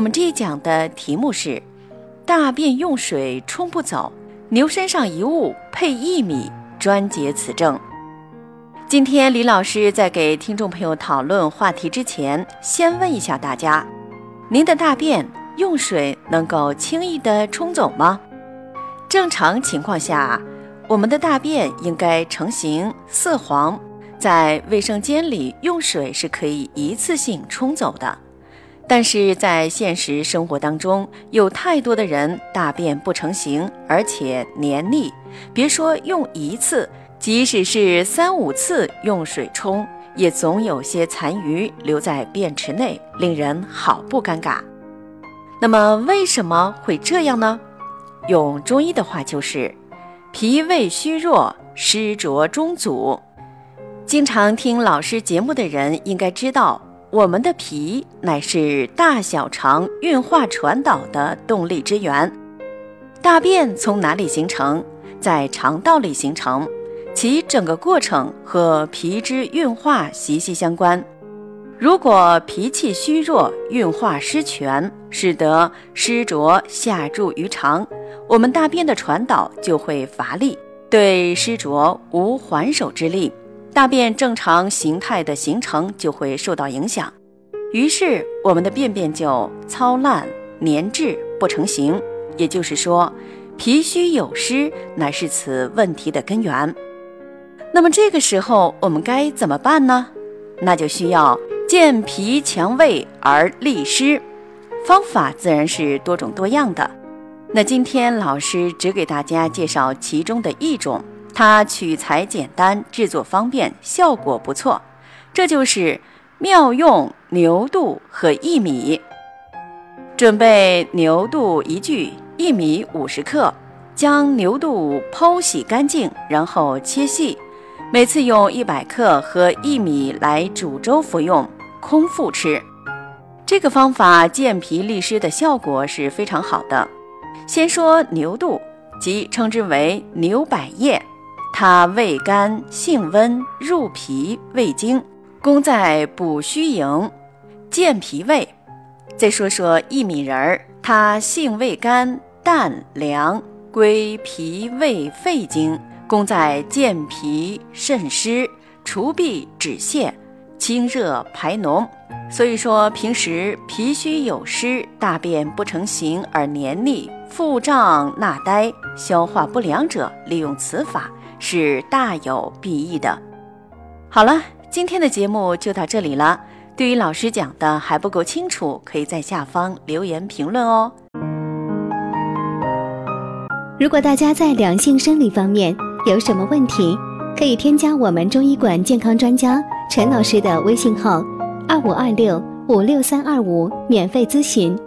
我们这一讲的题目是：大便用水冲不走，牛身上一物配薏米，专解此症。今天李老师在给听众朋友讨论话题之前，先问一下大家：您的大便用水能够轻易的冲走吗？正常情况下，我们的大便应该成型色黄，在卫生间里用水是可以一次性冲走的。但是在现实生活当中，有太多的人大便不成形，而且黏腻。别说用一次，即使是三五次用水冲，也总有些残余留在便池内，令人好不尴尬。那么为什么会这样呢？用中医的话就是脾胃虚弱，湿浊中阻。经常听老师节目的人应该知道。我们的脾乃是大小肠运化传导的动力之源，大便从哪里形成？在肠道里形成，其整个过程和脾之运化息息相关。如果脾气虚弱，运化失全，使得湿浊下注于肠，我们大便的传导就会乏力，对湿浊无还手之力。大便正常形态的形成就会受到影响，于是我们的便便就糙烂粘滞不成形。也就是说，脾虚有湿乃是此问题的根源。那么这个时候我们该怎么办呢？那就需要健脾强胃而利湿，方法自然是多种多样的。那今天老师只给大家介绍其中的一种。它取材简单，制作方便，效果不错。这就是妙用牛肚和薏米。准备牛肚一具，薏米五十克。将牛肚剖洗干净，然后切细。每次用一百克和薏米来煮粥服用，空腹吃。这个方法健脾利湿的效果是非常好的。先说牛肚，即称之为牛百叶。它味甘性温，入脾胃经，功在补虚营、健脾胃。再说说薏米仁儿，它性味甘淡凉，归脾胃肺经，功在健脾渗湿、除痹止泻、清热排脓。所以说，平时脾虚有湿、大便不成形而黏腻、腹胀纳呆、消化不良者，利用此法。是大有裨益的。好了，今天的节目就到这里了。对于老师讲的还不够清楚，可以在下方留言评论哦。如果大家在两性生理方面有什么问题，可以添加我们中医馆健康专家陈老师的微信号：二五二六五六三二五，免费咨询。